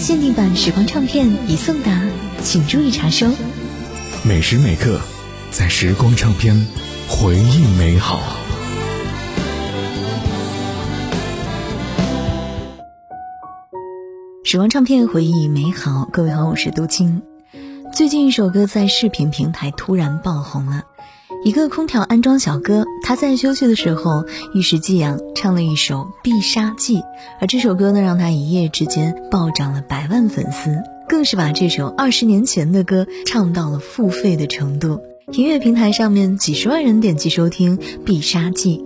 限定版时光唱片已送达，请注意查收。每时每刻，在时光唱片，回忆美好。时光唱片，回忆美好。各位好，我是杜青。最近一首歌在视频平台突然爆红了。一个空调安装小哥，他在休息的时候一时激昂，唱了一首《必杀技》，而这首歌呢，让他一夜之间暴涨了百万粉丝，更是把这首二十年前的歌唱到了付费的程度，音乐平台上面几十万人点击收听《必杀技》。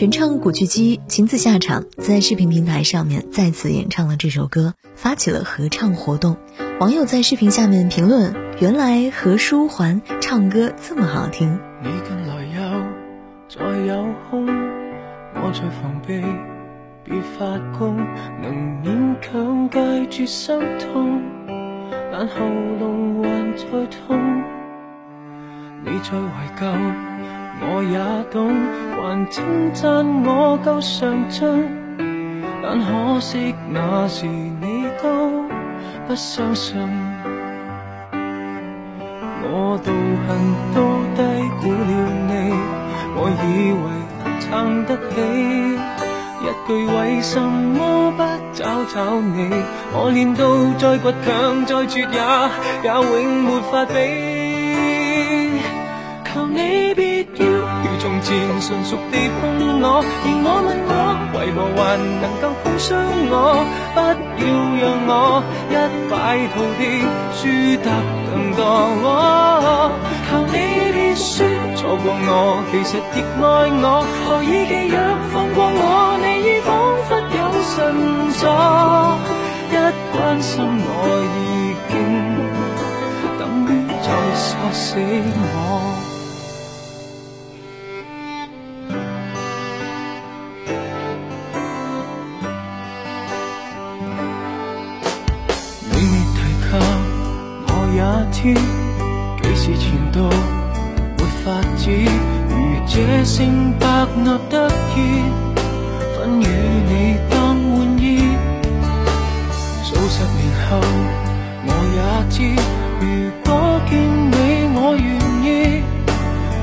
原唱古巨基亲自下场在视频平台上面再次演唱了这首歌发起了合唱活动网友在视频下面评论原来何书桓唱歌这么好听你近来又再有空我在防备别发功能勉强戒绝伤痛但喉咙还在痛你在怀旧我也懂，还称赞我够上进，但可惜那时你都不相信。我道行都低估了你，我以为撑得起，一句为什么不找找你？我练到再倔强再绝也也永没法比。纯熟地碰我，而我问我，为何还能够碰伤我？不要让我一败涂地，输得更多。求你别说错过我，其实亦爱我。何以记若放过我，你已仿佛有神助。一关心我，已经等于在杀死我。你是前度，没法子。如这胜百纳得意，分与你当玩意。数十年后我也知，如果见你，我愿意。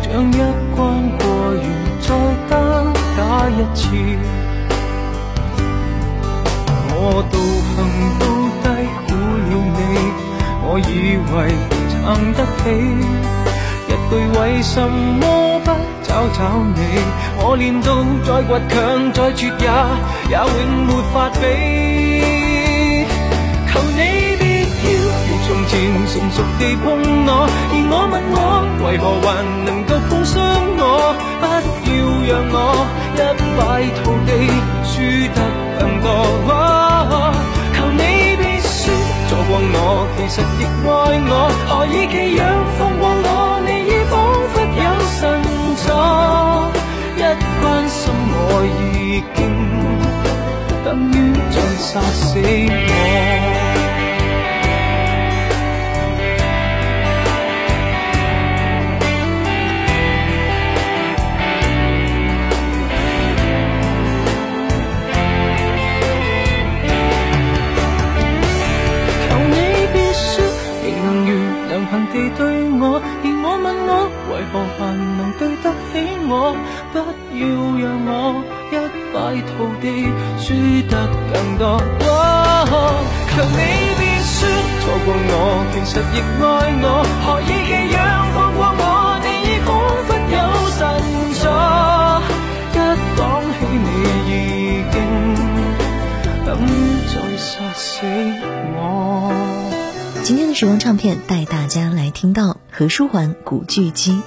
将一关过完，再单打一次。我道行都低估了你，我以为。硬得起，一句为什么不找找你？我练到再倔强、再绝也也永没法比。求你别要如从前，成熟地碰我，而我问我为何还能够碰伤我？不要让我一败涂地。杀死我！求你别说，仍能如良朋地对我。问我为何还能对得起我？不要让我一败涂地，输得更多。求你别说错过我，其实亦爱我。时光唱片带大家来听到何书桓古巨基。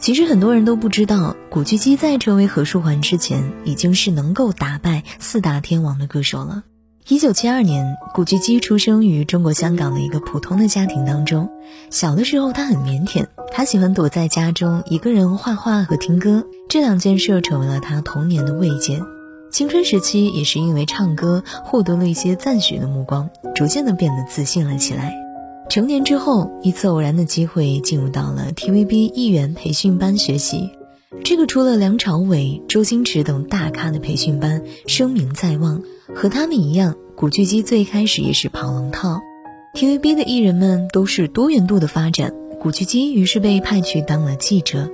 其实很多人都不知道，古巨基在成为何书桓之前，已经是能够打败四大天王的歌手了。一九七二年，古巨基出生于中国香港的一个普通的家庭当中。小的时候他很腼腆，他喜欢躲在家中一个人画画和听歌，这两件事成为了他童年的慰藉。青春时期也是因为唱歌获得了一些赞许的目光，逐渐的变得自信了起来。成年之后，一次偶然的机会进入到了 TVB 艺员培训班学习。这个除了梁朝伟、周星驰等大咖的培训班，声名在望。和他们一样，古巨基最开始也是跑龙套。TVB 的艺人们都是多元度的发展，古巨基于是被派去当了记者。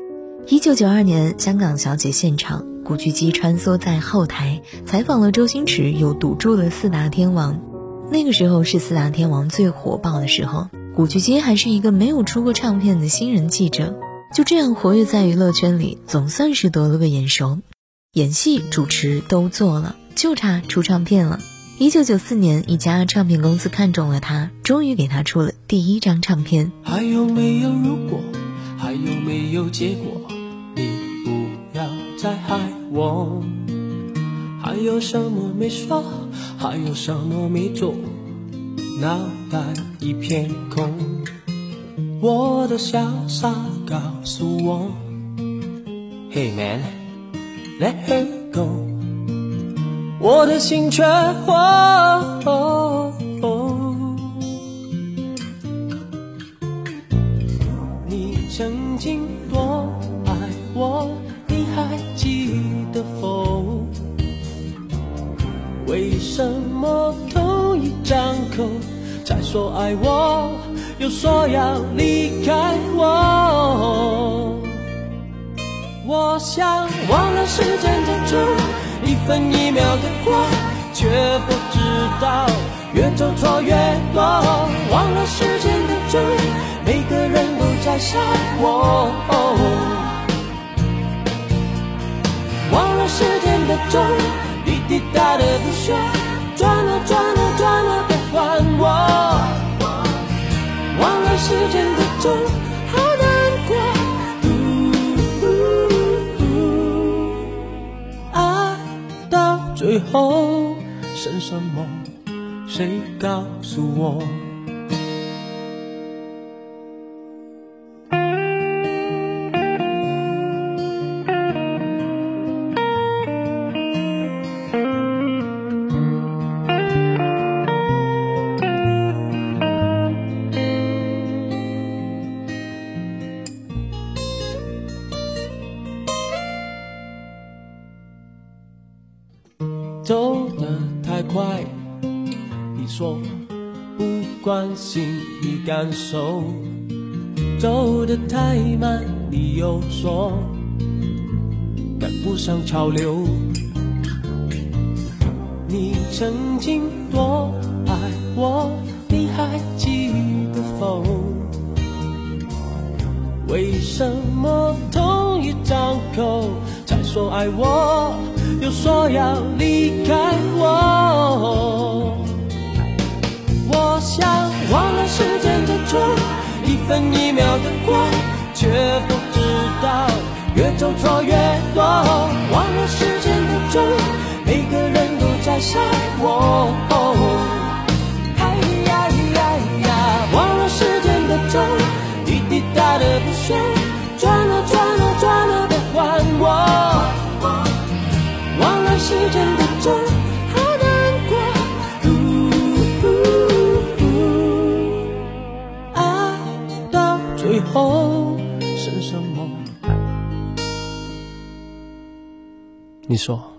一九九二年，香港小姐现场，古巨基穿梭在后台，采访了周星驰又赌注了四大天王。那个时候是四大天王最火爆的时候，古巨基还是一个没有出过唱片的新人记者，就这样活跃在娱乐圈里，总算是得了个眼熟。演戏、主持都做了，就差出唱片了。一九九四年，一家唱片公司看中了他，终于给他出了第一张唱片。还还还有有有有有没没没如果？果？结你不要再我。什么说？还有什么没做？脑袋一片空，我的潇洒告诉我，Hey man，Let her go，我的心却。说爱我，又说要离开我。我想忘了时间的钟，一分一秒的过，却不知道越走错越多。忘了时间的钟，每个人都在笑。忘了时间的钟，滴滴答答的休，转了转了。时间的钟，好难过。爱到最后剩什么？谁告诉我？走得太快，你说不关心你感受；走得太慢，你又说赶不上潮流。你曾经多爱我，你还记得否？为什么同一张口才说爱我？就说要离开我，我想忘了时间的钟，一分一秒的过，却不知道越走错越多。忘了时间的钟，每个人都在笑我。哎呀呀呀，忘了时间的钟，滴滴答答不休。的你说。